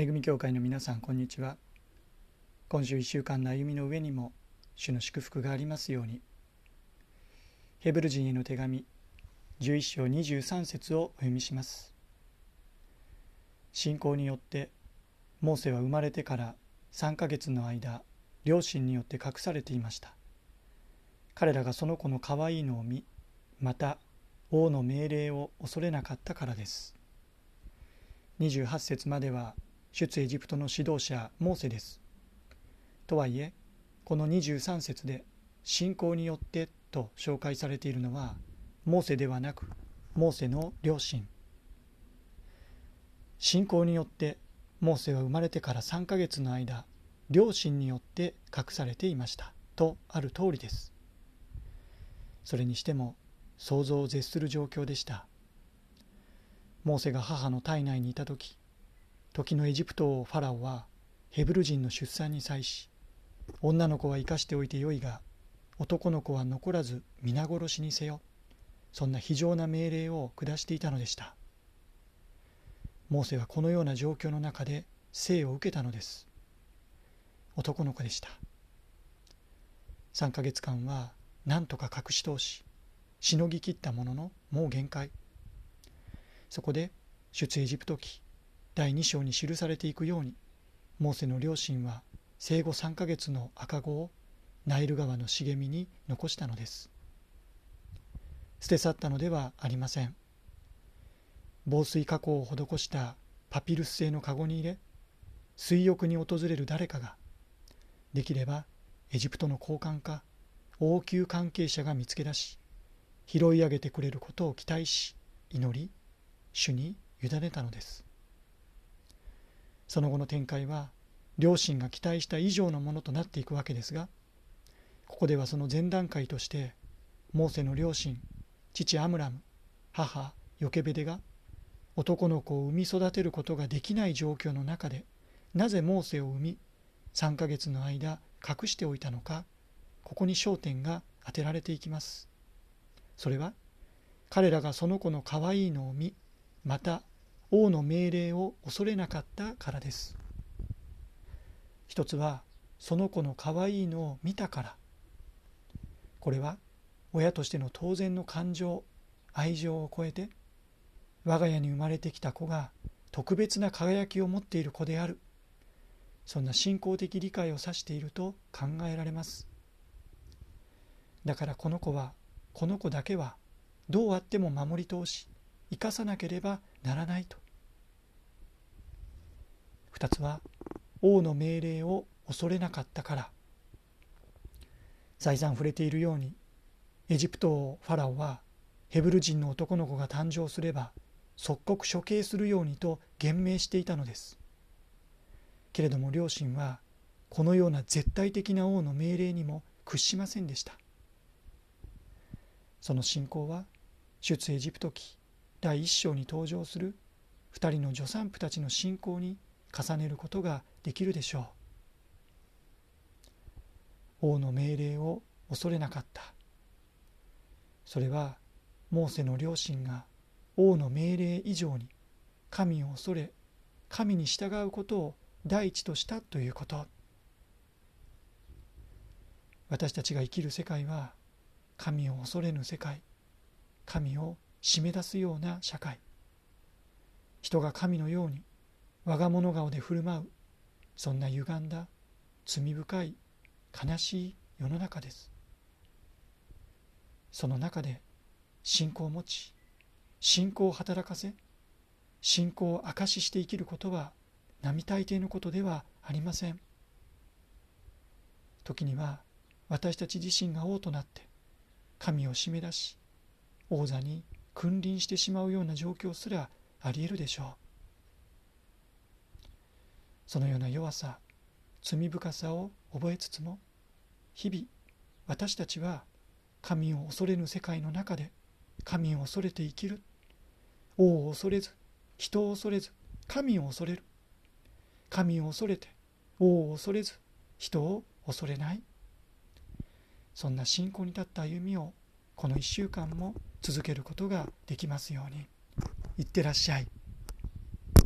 恵み教会の皆さんこんにちは。今週1週間の歩みの上にも主の祝福がありますように。ヘブル人への手紙11章23節をお読みします。信仰によってモーセは生まれてから3ヶ月の間両親によって隠されていました。彼らがその子の可愛いのを見また王の命令を恐れなかったからです。28節までは出エジプトの指導者モーセです。とはいえこの23節で信仰によってと紹介されているのはモーセではなくモーセの両親。信仰によってモーセは生まれてから3ヶ月の間両親によって隠されていました。とある通りです。それにしても想像を絶する状況でした。モーセが母の体内にいた時時のエジプト王ファラオはヘブル人の出産に際し女の子は生かしておいてよいが男の子は残らず皆殺しにせよそんな非常な命令を下していたのでした。モーセはこのような状況の中で生を受けたのです。男の子でした。3ヶ月間は何とか隠し通ししのぎきったもののもう限界。そこで出エジプト記第2章に記されていくようにモーセの両親は生後3ヶ月の赤子をナイル川の茂みに残したのです。捨て去ったのではありません。防水加工を施したパピルス製のカゴに入れ水浴に訪れる誰かができればエジプトの高官か王宮関係者が見つけ出し拾い上げてくれることを期待し祈り主に委ねたのです。その後の展開は両親が期待した以上のものとなっていくわけですがここではその前段階としてモーセの両親父アムラム母ヨケベデが男の子を産み育てることができない状況の中でなぜモーセを産み3ヶ月の間隠しておいたのかここに焦点が当てられていきます。それは彼らがその子の可愛いのを見また王の命令を恐れなかったからです。一つはその子の可愛いのを見たから。これは親としての当然の感情愛情を超えて我が家に生まれてきた子が特別な輝きを持っている子である。そんな信仰的理解を指していると考えられます。だからこの子はこの子だけはどうあっても守り通し生かさなければならないと。2つは王の命令を恐れなかったから。再三触れているようにエジプト王ファラオはヘブル人の男の子が誕生すれば即刻処刑するようにと言命していたのです。けれども両親はこのような絶対的な王の命令にも屈しませんでした。その信仰は出エジプト記第一章に登場する2人の助産婦たちの信仰に重ねることができるでしょう。王の命令を恐れなかった。それはモーセの両親が王の命令以上に神を恐れ神に従うことを第一としたということ。私たちが生きる世界は神を恐れぬ世界神を締め出すような社会。人が神のように我が物顔で振る舞うそんな歪んだ罪深い悲しい世の中です。その中で信仰を持ち信仰を働かせ信仰を証しして生きることは並大抵のことではありません。時には私たち自身が王となって神を締め出し王座に君臨してしまうような状況すらありえるでしょう。そのような弱さ罪深さを覚えつつも日々私たちは神を恐れぬ世界の中で神を恐れて生きる。王を恐れず人を恐れず神を恐れる。神を恐れて王を恐れず人を恐れない。そんな信仰に立った歩みをこの1週間も続けることができますようにいってらっしゃい。